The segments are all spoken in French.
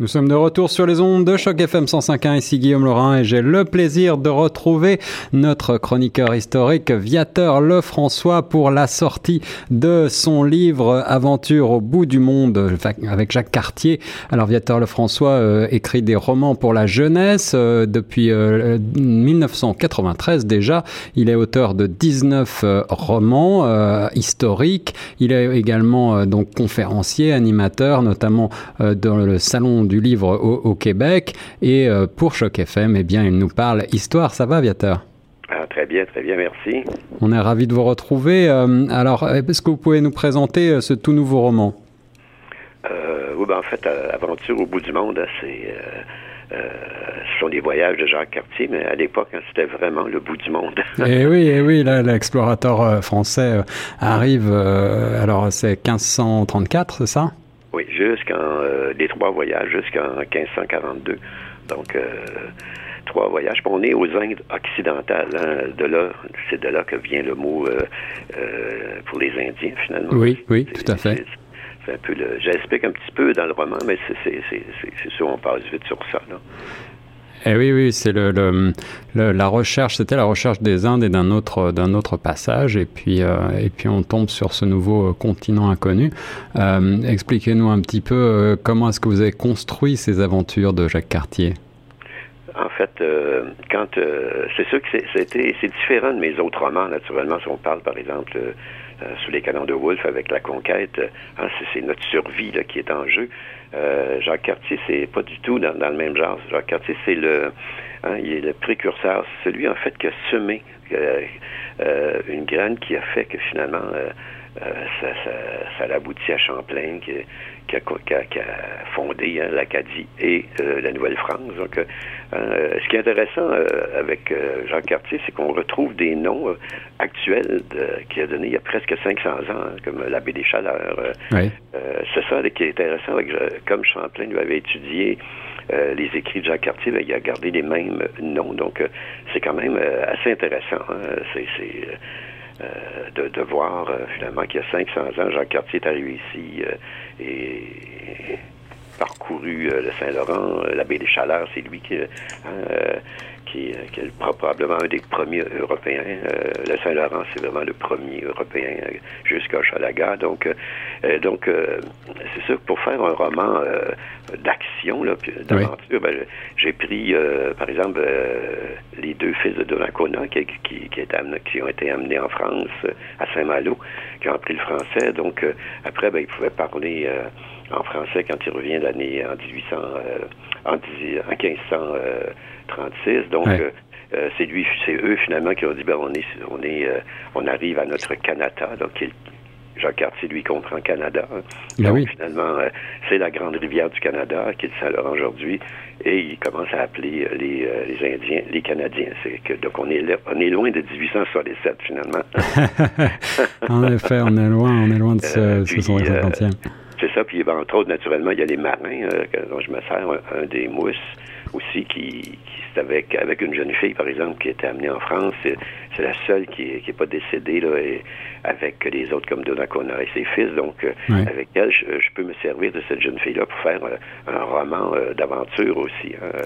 Nous sommes de retour sur les ondes de Choc FM 105.1. Ici Guillaume Laurin et j'ai le plaisir de retrouver notre chroniqueur historique Viateur Lefrançois pour la sortie de son livre Aventure au bout du monde avec Jacques Cartier. Alors Viateur Lefrançois euh, écrit des romans pour la jeunesse euh, depuis 1993 euh, déjà. Il est auteur de 19 romans historiques. Il est également donc conférencier, animateur, notamment dans le salon du livre au, Québec. Et euh, pour Choc FM, eh bien, il nous parle histoire. Ça va, Viateur ah, Très bien, très bien, merci. On est ravis de vous retrouver. Euh, alors, est-ce que vous pouvez nous présenter euh, ce tout nouveau roman? Oui, ben, en fait, Aventure au bout du monde, c'est... ce sont des voyages de Jacques Cartier, mais à l'époque, hein, c'était vraiment le bout du monde. et eh oui, et eh oui, là, l'explorateur français arrive, alors c'est 1534, c'est ça? Oui, jusqu'en euh, les trois voyages jusqu'en 1542. Donc euh, trois voyages. on est aux Indes occidentales. Hein. De là, c'est de là que vient le mot euh, pour les Indiens finalement. Oui, oui, tout à fait. C'est un peu le. J'explique un petit peu dans le roman, mais c'est sûr, on passe vite sur ça. Là. Eh oui, oui, c'est la recherche, c'était la recherche des Indes et d'un autre, d'un autre passage, et puis, euh, et puis on tombe sur ce nouveau euh, continent inconnu. Euh, expliquez-nous un petit peu comment est-ce que vous avez construit ces aventures de Jacques Cartier? En fait, quand c'est sûr que c'était c'est différent de mes autres romans, naturellement, si on parle par exemple sous les canons de Wolfe avec la conquête, hein, c'est notre survie là, qui est en jeu. Euh, Jacques Cartier, c'est pas du tout dans, le même genre. Jacques Cartier, c'est le, hein, il est le précurseur, celui en fait qui a semé euh, euh, une graine qui a fait que finalement ça, ça, ça, a abouti à Champlain, qui, qui a, fondé hein, l'Acadie et euh, la Nouvelle-France. Donc, euh, euh, ce qui est intéressant avec Jean Cartier, c'est qu'on retrouve des noms actuels qui a donné il y a presque 500 ans, hein, comme l'abbé des Chaleurs. c'est ça qui est intéressant, comme Champlain lui avait étudié les écrits de Jean Cartier, ben, il a gardé les mêmes noms. Donc, c'est quand même assez intéressant. Hein. C'est euh, de, voir euh, finalement qu'il y a 500 ans, Jean Cartier est arrivé ici euh, et parcouru le Saint-Laurent, la baie des Chaleurs, c'est lui qui, hein, qui, qui, est probablement un des premiers Européens. le Saint-Laurent, c'est vraiment le premier Européen jusqu'à Chalaga. Donc, donc c'est sûr que pour faire un roman d'action, d'aventure, ben, j'ai pris, par exemple, les deux fils de Donnacona qui, qui, qui, qui, ont été amenés en France, à Saint-Malo, qui ont appris le français. Donc, euh, après, ben, ils pouvaient parler euh, en français quand ils reviennent l'année en 1800, euh, en, 1536. Donc, c'est lui, c'est eux finalement qui ont dit ben on est, on est, on arrive à notre Canada, donc Jacques Cartier, lui, comprend Canada. Hein. Ben oui. finalement, euh, c'est la grande rivière du Canada, qui est le Saint-Laurent aujourd'hui, et il commence à appeler euh, les, euh, les, Indiens les Canadiens. Que, donc, on est, on est loin de 1867, finalement. en effet, on est loin, on est loin de ce, ce 150e. c'est ça, puis entre autres, naturellement, il y a les marins, dont je me sers, un, des mousses aussi qui, qui avec, avec une jeune fille, par exemple, qui était amenée en France. C'est, la seule qui n'est pas décédée, là, et avec les autres comme Donnacona et ses fils. Donc, euh, avec elle, je, peux me servir de cette jeune fille-là pour faire euh, un roman euh, d'aventure aussi. Hein.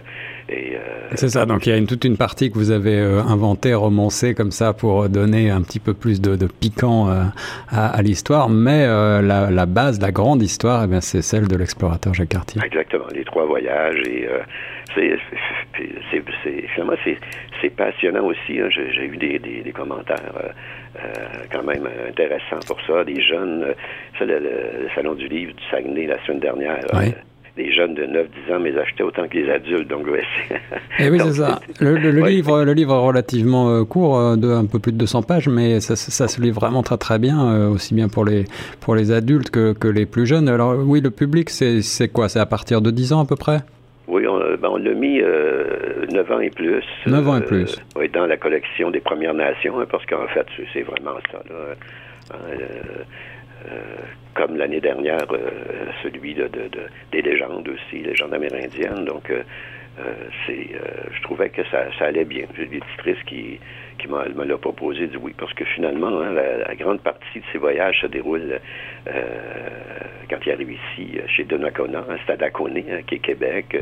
Et, c'est ça. Donc, il y a une, toute une partie que vous avez inventée, romancée comme ça pour donner un petit peu plus de, piquant à, l'histoire. Mais la, la, base, la grande histoire, eh bien, c'est celle de l'explorateur Jacques Cartier. Exactement. Les trois voyages et c'est finalement c'est passionnant aussi. Hein. J'ai eu des, des, des commentaires euh, quand même intéressant pour ça. Des jeunes, euh, ça, le, Salon du livre du Saguenay la semaine dernière. Euh, les jeunes de 9-10 ans mais achetaient autant que les adultes. Donc, ouais, Et eh oui, c'est ça. Le, livre, le livre est relativement court, de un peu plus de 200 pages, mais ça, ça se lit vraiment très très bien, aussi bien pour les, pour les adultes que, que les plus jeunes. Alors oui, le public, c'est quoi? C'est à partir de 10 ans à peu près? oui, ben, on l'a mis euh, 9 ans et plus. 9 ans et plus. Euh, oui, dans la collection des Premières Nations, hein, parce qu'en fait, c'est vraiment ça. Là. Hein, comme l'année dernière, celui de, des légendes aussi, légendes amérindiennes. Donc, c'est, je trouvais que ça, allait bien. J'ai des titrices qui, qui me l'a proposé, dit oui, parce que finalement, hein, la, grande partie de ces voyages se déroule quand il arrive ici, chez Donnacona, à Stade hein, qui est Québec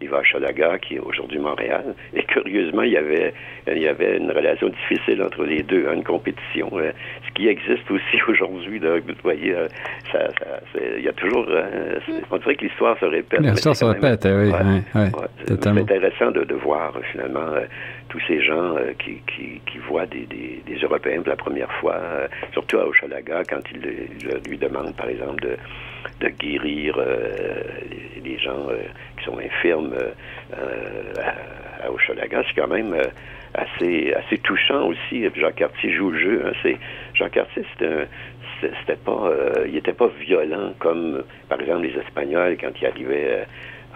il va à Chalaga, qui est aujourd'hui Montréal. Et curieusement, il y avait, il y avait une relation difficile entre les deux, hein, une compétition. Euh, ce qui existe aussi aujourd'hui, vous voyez, euh, ça, il y a toujours. Euh, on dirait que l'histoire se répète. L'histoire se répète, oui. c'est intéressant de, de voir finalement tous ces gens qui, qui, qui, voient des, des, des, Européens pour la première fois, surtout à Hochelaga, quand ils, lui demandent, par exemple, de, de guérir les, les, gens qui sont infirmes euh, à, à c'est quand même euh, assez assez touchant aussi. Jean Cartier joue le jeu. Hein. C'est Jean Cartier, c'était c'était pas, euh, il était pas violent comme par exemple les Espagnols quand ils arrivaient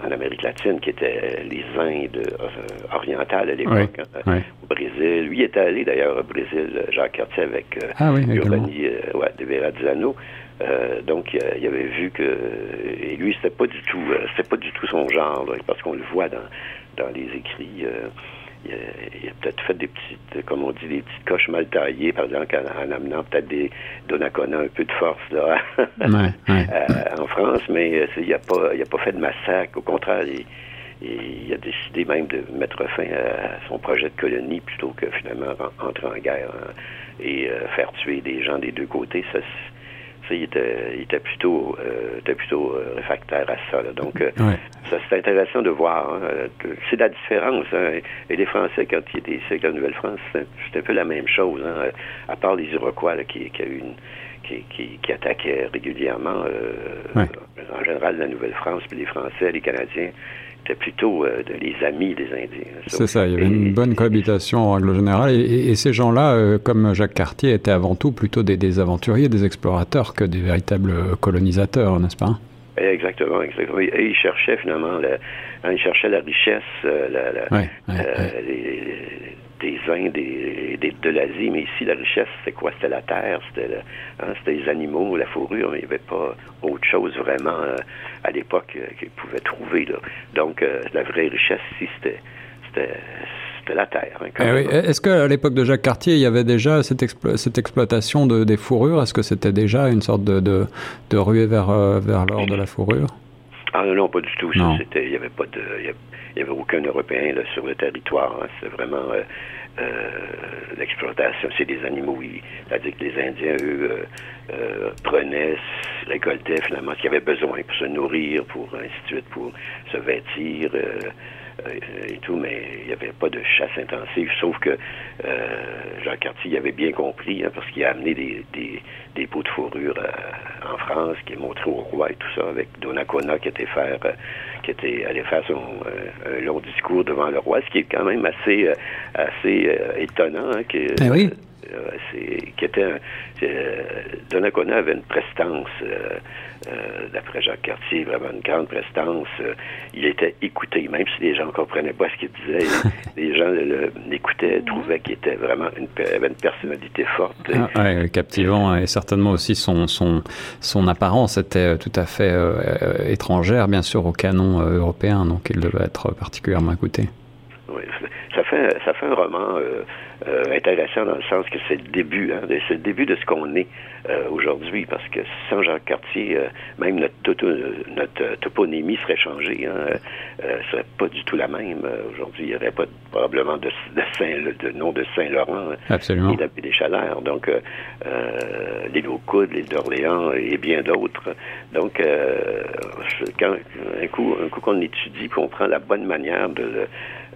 en Amérique latine, qui étaient les Indes orientales à l'époque, hein, au Brésil. Lui était allé d'ailleurs au Brésil, Jean Cartier, avec ah, oui, Giovanni ouais, de Verrazzano. Euh, donc, il avait vu que et lui, c'était pas du tout, euh, c'était pas du tout son genre, parce qu'on le voit dans dans les écrits. Euh, il a, peut-être fait des petites, comme on dit, des petites coches mal taillées, par exemple, en, amenant peut-être des Donnacona un peu de force là, en France, mais il n'a pas, il a pas fait de massacre. Au contraire, il, il a décidé même de mettre fin à son projet de colonie plutôt que finalement entrer en guerre hein, et faire tuer des gens des deux côtés. Ça, il était, il était plutôt, euh, était plutôt euh, réfractaire à ça. Donc, euh, ça c'est intéressant de voir. Hein, c'est la différence. Hein. Et les Français, quand ils étaient ici avec la Nouvelle-France, c'était un peu la même chose. Hein, à part les Iroquois qui, qui, a eu une, qui, qui, qui attaquaient régulièrement, en général, la Nouvelle-France, puis les Français, les Canadiens c'était plutôt euh, les amis des Indiens. C'est ça, il y avait une bonne cohabitation en règle générale. Et, ces gens-là, euh, comme Jacques Cartier, étaient avant tout plutôt des, aventuriers, des explorateurs que des véritables colonisateurs, n'est-ce pas? Exactement, exactement. Et ils cherchaient finalement, la, hein, ils cherchaient la richesse, euh, la, des Indes et, de l'Asie, mais ici, la richesse, c'était quoi? C'était la terre, c'était hein, les animaux, la fourrure, mais il n'y avait pas autre chose vraiment euh, à l'époque euh, qu'ils pouvaient trouver. Là. Donc, euh, la vraie richesse ici, c'était c'était la terre. Hein, eh Est-ce qu'à l'époque de Jacques Cartier, il y avait déjà cette, cette exploitation de, des fourrures? Est-ce que c'était déjà une sorte de, de, de ruée vers, vers l'or de la fourrure? Ah non, pas du tout. Il n'y avait pas de... Il n'y avait aucun Européen là, sur le territoire. Hein. C'est vraiment euh, euh, l'exploitation. C'est des animaux. C'est-à-dire que les Indiens, eux, euh, euh, prenaient, récoltaient finalement ce qu'ils avaient besoin pour se nourrir, pour ainsi de suite, pour se vêtir. Euh, et tout, mais il n'y avait pas de chasse intensive, sauf que euh, Jean Cartier avait bien compris, hein, parce qu'il a amené des, des, des, pots de fourrure euh, en France, qui est montré au roi et tout ça, avec Donnacona qui était faire, qui était allé faire son un long discours devant le roi, ce qui est quand même assez assez étonnant, hein, que, ben oui. Qui était un, Donnacona avait une prestance euh, d'après Jacques Cartier, vraiment une grande prestance. Euh, il était écouté, même si les gens ne comprenaient pas ce qu'il disait. les gens l'écoutaient, trouvaient qu'il était vraiment une, avait une personnalité forte. Ah, captivant et certainement aussi son, son, son apparence était tout à fait euh, étrangère, bien sûr, au canon européen, donc il devait être particulièrement écouté. Fait, un roman euh, intéressant dans le sens que c'est le début, hein, c'est le début de ce qu'on est euh, aujourd'hui, parce que sans Jacques Cartier, euh, même notre, notre toponymie serait changée, hein, serait pas du tout la même. aujourd'hui, il n'y aurait pas probablement de, de, Saint, de nom de Saint-Laurent Absolument. et des Chaleurs. Donc, l'île aux Coudes, l'île d'Orléans et bien d'autres. Donc, quand un coup, un coup qu'on étudie, qu'on prend la bonne manière de,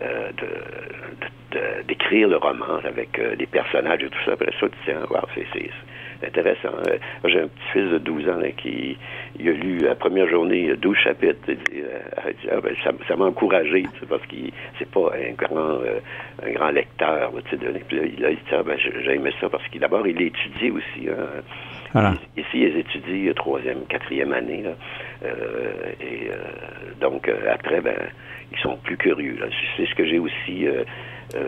de d'écrire le roman avec euh, des personnages et tout ça. Après ça, tu tiens, wow, c'est intéressant. Euh, j'ai un petit-fils de 12 ans qui il a lu la première journée 12 chapitres. Euh, ah, ben, ça m'a encouragé parce qu'il c'est pas un grand un grand lecteur. Là, puis il a dit ah, ben, j'ai aimé ça parce qu'il d'abord il étudie aussi. Hein. Ici, ils étudient troisième, quatrième année. et donc après, ben ils sont plus curieux. C'est ce que j'ai aussi euh,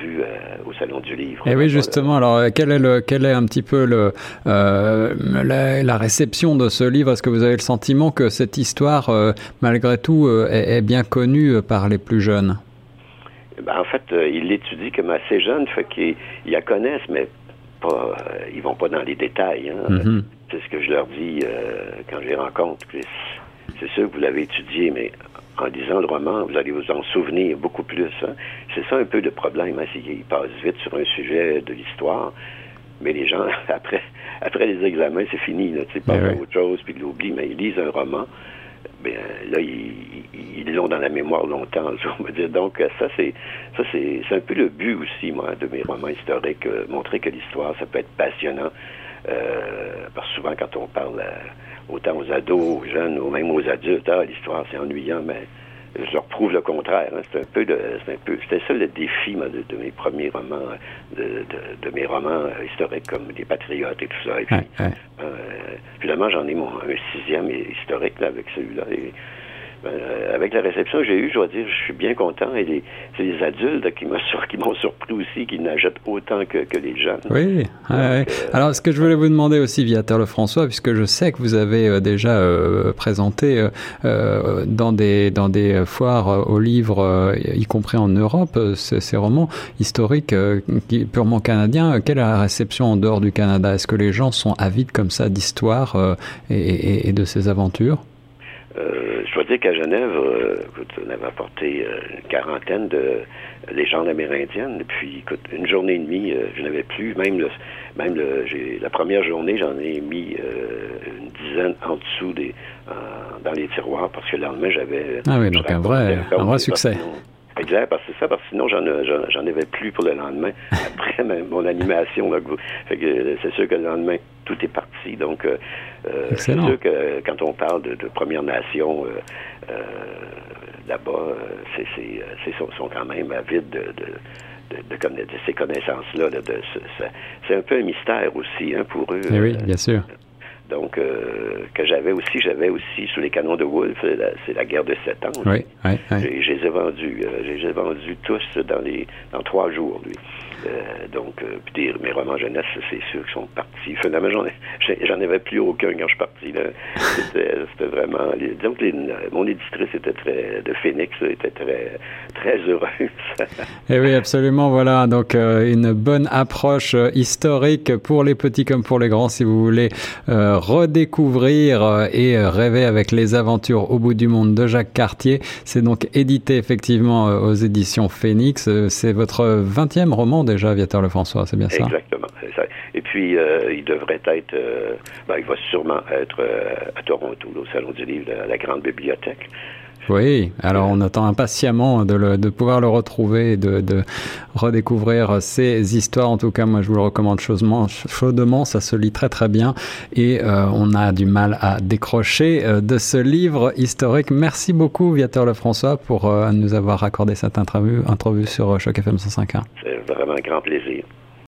vu euh, au Salon du Livre. Et eh oui, justement, alors euh, quel est, le, quel est un petit peu le, la, réception de ce livre? Est-ce que vous avez le sentiment que cette histoire, malgré tout, est, bien connue par les plus jeunes? Ben, En fait, ils l'étudient comme assez jeune, fait qu'ils la connaissent, mais pas, ils vont pas dans les détails. Hein. Mm-hmm. C'est ce que je leur dis quand je les rencontre. C'est sûr que vous l'avez étudié, mais en lisant le roman, vous allez vous en souvenir beaucoup plus. Hein. C'est ça un peu le problème, hein, c'est qu'ils passent vite sur un sujet de l'histoire, mais les gens, après, après les examens, c'est fini. Là, ils passent à autre chose, puis ils l'oublient, mais ils lisent un roman. Bien, là, ils l'ont dans la mémoire longtemps, on va dire. Donc, ça, c'est ça c'est un peu le but aussi, moi, de mes romans historiques, euh, montrer que l'histoire, ça peut être passionnant. Euh, parce que souvent, quand on parle autant aux ados, aux jeunes, ou même aux adultes, ah, l'histoire, c'est ennuyant, mais je leur prouve le contraire. Hein. C'est un peu, c'est un peu, c'était ça le défi de, mes premiers romans, de, de, mes romans historiques comme Les Patriotes et tout ça. Et puis, euh, finalement, j'en ai mon un sixième historique avec celui-là. Avec la réception que j'ai eue, je dois dire, je suis bien content. Et c'est les adultes qui m'ont surpris aussi, qui n'achètent autant que, les jeunes. Oui. Euh, Alors, ce que je voulais vous demander aussi, Viateur Lefrançois, puisque je sais que vous avez euh, déjà présenté dans des dans des foires aux livres, y compris en Europe, ces, romans historiques purement canadiens. Quelle est la réception en dehors du Canada? Est-ce que les gens sont avides comme ça d'histoire et de ces aventures? Je dois dire qu'à Genève, euh, on avait apporté euh, une quarantaine de légendes amérindiennes. Puis, écoute, une journée et demie, euh, je n'avais plus. Même, le, même le, la première journée, j'en ai mis une dizaine en dessous des, dans les tiroirs parce que le lendemain, j'avais. Ah oui, donc un vrai, un vrai succès. Exact, parce que c'est ça, parce que sinon j'en, j'en, avais plus pour le lendemain. Après mon animation, c'est sûr que le lendemain, tout est parti. Donc, euh, euh, c'est sûr que quand on parle de, de Première Nation, euh, là-bas, c'est, c'est, sont, sont, quand même avides de, de, de, ces connaissances-là. c'est un peu un mystère aussi hein, pour eux. Eh oui, bien sûr. Donc, euh, que j'avais aussi, j'avais aussi sous les canons de Wolfe, c'est la, guerre de sept ans. Oui, oui, oui. Je les ai vendus, euh, je les ai vendus tous dans les dans trois jours, lui. Euh, donc, euh, puis mes romans jeunesse, c'est sûr qu'ils sont partis. Finalement, j'en avais plus aucun quand je suis parti. C'était vraiment. que mon éditrice était très de Phoenix était très très heureuse. Eh oui, absolument. Voilà, donc euh, une bonne approche historique pour les petits comme pour les grands, si vous voulez redécouvrir et rêver avec les aventures au bout du monde de Jacques Cartier. C'est donc édité effectivement aux éditions Phoenix. C'est votre 20e roman déjà, Viateur Lefrançois, c'est bien ça? Exactement. Et puis, euh, il devrait être, euh, ben, il va sûrement être euh, à Toronto, au Salon du Livre, à la Grande Bibliothèque. Oui, alors on attend impatiemment de, de pouvoir le retrouver, de, de, redécouvrir ces histoires. En tout cas, moi, je vous le recommande chaudement. chaudement ça se lit très très bien et euh, on a du mal à décrocher euh, de ce livre historique. Merci beaucoup, Viateur Lefrançois, pour euh, nous avoir accordé cette interview, interview sur Choc FM 105.1. C'est vraiment un grand plaisir.